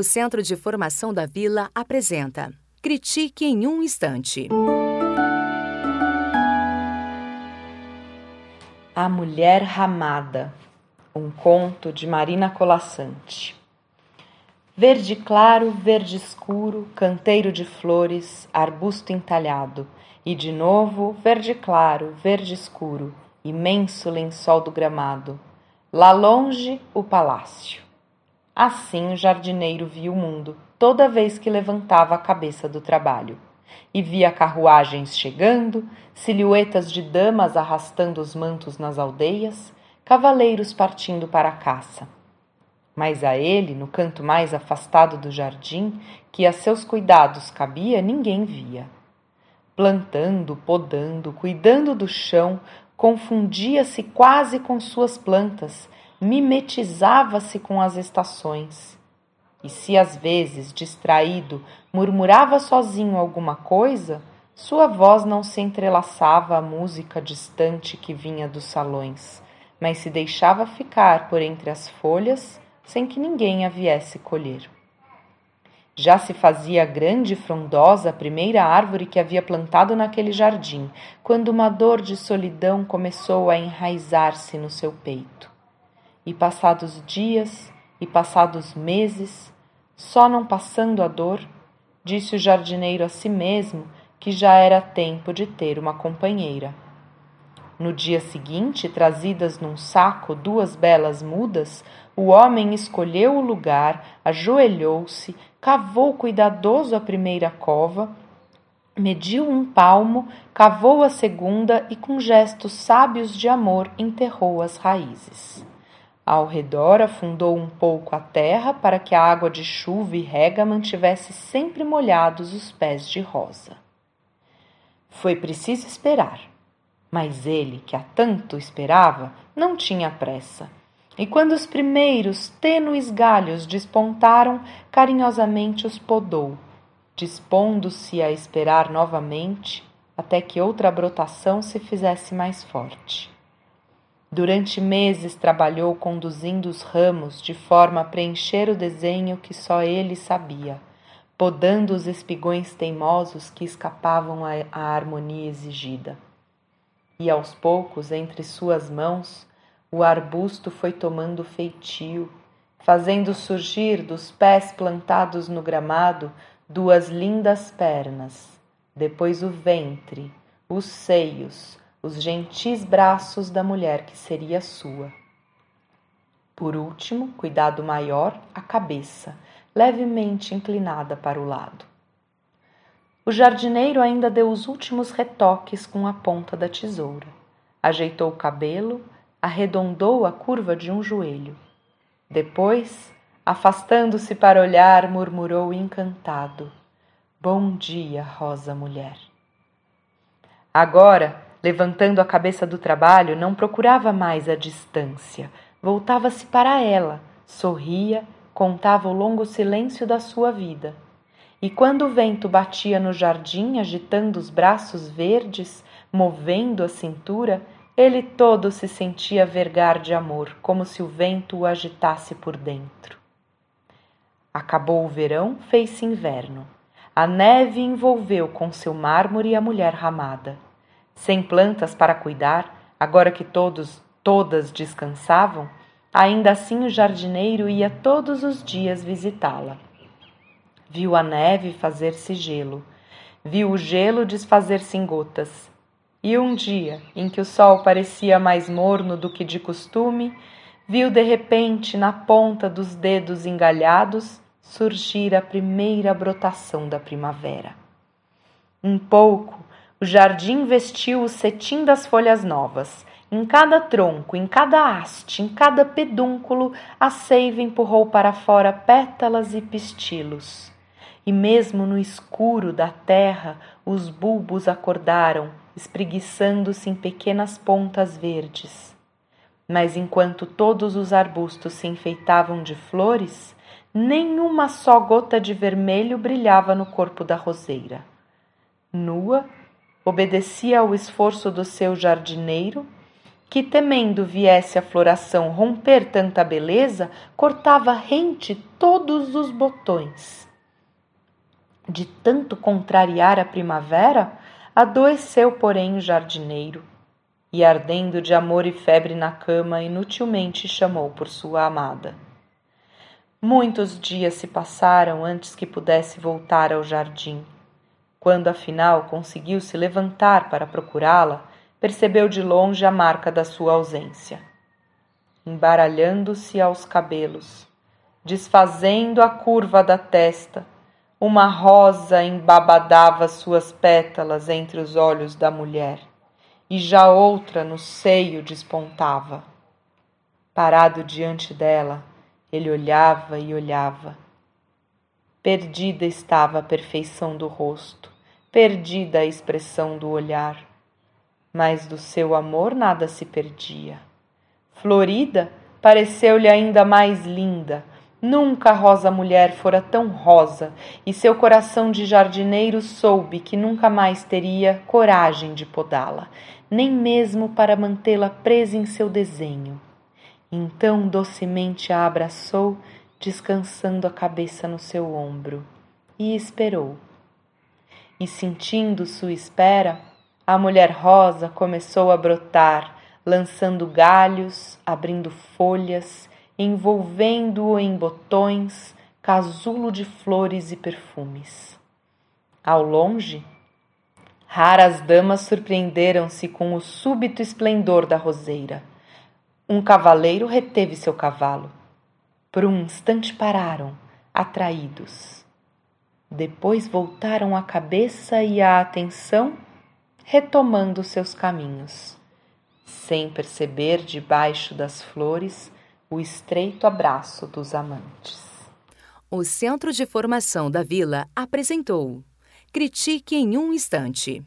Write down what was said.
O Centro de Formação da Vila apresenta Critique em um Instante. A Mulher Ramada, um conto de Marina Colassante. Verde claro, verde escuro, canteiro de flores, arbusto entalhado, e de novo verde claro, verde escuro, imenso lençol do gramado. Lá longe, o palácio. Assim o jardineiro via o mundo toda vez que levantava a cabeça do trabalho. E via carruagens chegando, silhuetas de damas arrastando os mantos nas aldeias, cavaleiros partindo para a caça. Mas a ele, no canto mais afastado do jardim, que a seus cuidados cabia, ninguém via. Plantando, podando, cuidando do chão, confundia-se quase com suas plantas, mimetizava-se com as estações. E se às vezes, distraído, murmurava sozinho alguma coisa, sua voz não se entrelaçava à música distante que vinha dos salões, mas se deixava ficar por entre as folhas sem que ninguém a viesse colher. Já se fazia grande e frondosa a primeira árvore que havia plantado naquele jardim, quando uma dor de solidão começou a enraizar-se no seu peito. E passados dias e passados meses, só não passando a dor, disse o jardineiro a si mesmo que já era tempo de ter uma companheira. No dia seguinte, trazidas num saco duas belas mudas, o homem escolheu o lugar, ajoelhou-se, cavou cuidadoso a primeira cova, mediu um palmo, cavou a segunda e, com gestos sábios de amor, enterrou as raízes. Ao redor afundou um pouco a terra para que a água de chuva e rega mantivesse sempre molhados os pés de rosa. Foi preciso esperar, mas ele, que há tanto esperava, não tinha pressa e quando os primeiros tênues galhos despontaram, carinhosamente os podou, dispondo-se a esperar novamente até que outra brotação se fizesse mais forte. Durante meses trabalhou conduzindo os ramos de forma a preencher o desenho que só ele sabia, podando os espigões teimosos que escapavam à harmonia exigida. E aos poucos, entre suas mãos, o arbusto foi tomando feitio, fazendo surgir dos pés plantados no gramado duas lindas pernas, depois o ventre, os seios, os gentis braços da mulher que seria sua. Por último, cuidado maior, a cabeça, levemente inclinada para o lado. O jardineiro ainda deu os últimos retoques com a ponta da tesoura. Ajeitou o cabelo, arredondou a curva de um joelho. Depois, afastando-se para olhar, murmurou encantado: Bom dia, rosa mulher. Agora, levantando a cabeça do trabalho, não procurava mais a distância, voltava-se para ela, sorria, contava o longo silêncio da sua vida. E quando o vento batia no jardim, agitando os braços verdes, movendo a cintura, ele todo se sentia vergar de amor, como se o vento o agitasse por dentro. Acabou o verão, fez-se inverno. A neve envolveu com seu mármore a mulher ramada. Sem plantas para cuidar, agora que todos, todas descansavam, ainda assim o jardineiro ia todos os dias visitá-la. Viu a neve fazer-se gelo, viu o gelo desfazer-se em gotas, e um dia, em que o sol parecia mais morno do que de costume, viu de repente na ponta dos dedos engalhados surgir a primeira brotação da primavera. Um pouco, o jardim vestiu o cetim das folhas novas. Em cada tronco, em cada haste, em cada pedúnculo, a seiva empurrou para fora pétalas e pistilos. E mesmo no escuro da terra, os bulbos acordaram, espreguiçando-se em pequenas pontas verdes. Mas enquanto todos os arbustos se enfeitavam de flores, nenhuma só gota de vermelho brilhava no corpo da roseira. Nua, obedecia ao esforço do seu jardineiro que, temendo viesse a floração romper tanta beleza, cortava rente todos os botões. De tanto contrariar a primavera, adoeceu, porém, o jardineiro, e, ardendo de amor e febre na cama, inutilmente chamou por sua amada. Muitos dias se passaram antes que pudesse voltar ao jardim. Quando afinal conseguiu se levantar para procurá-la, percebeu de longe a marca da sua ausência. Embaralhando-se aos cabelos, desfazendo a curva da testa, uma rosa embabadava suas pétalas entre os olhos da mulher, e já outra no seio despontava. Parado diante dela, ele olhava e olhava. Perdida estava a perfeição do rosto, perdida a expressão do olhar mas do seu amor nada se perdia. Florida pareceu-lhe ainda mais linda. Nunca a rosa mulher fora tão rosa, e seu coração de jardineiro soube que nunca mais teria coragem de podá-la, nem mesmo para mantê-la presa em seu desenho. Então docemente a abraçou, descansando a cabeça no seu ombro, e esperou. E sentindo sua espera, a mulher rosa começou a brotar, lançando galhos, abrindo folhas, envolvendo-o em botões, casulo de flores e perfumes. Ao longe, raras damas surpreenderam-se com o súbito esplendor da roseira. Um cavaleiro reteve seu cavalo. Por um instante pararam, atraídos. Depois voltaram a cabeça e a atenção retomando seus caminhos, sem perceber debaixo das flores o estreito abraço dos amantes. O Centro de Formação da Vila apresentou Critique em um Instante.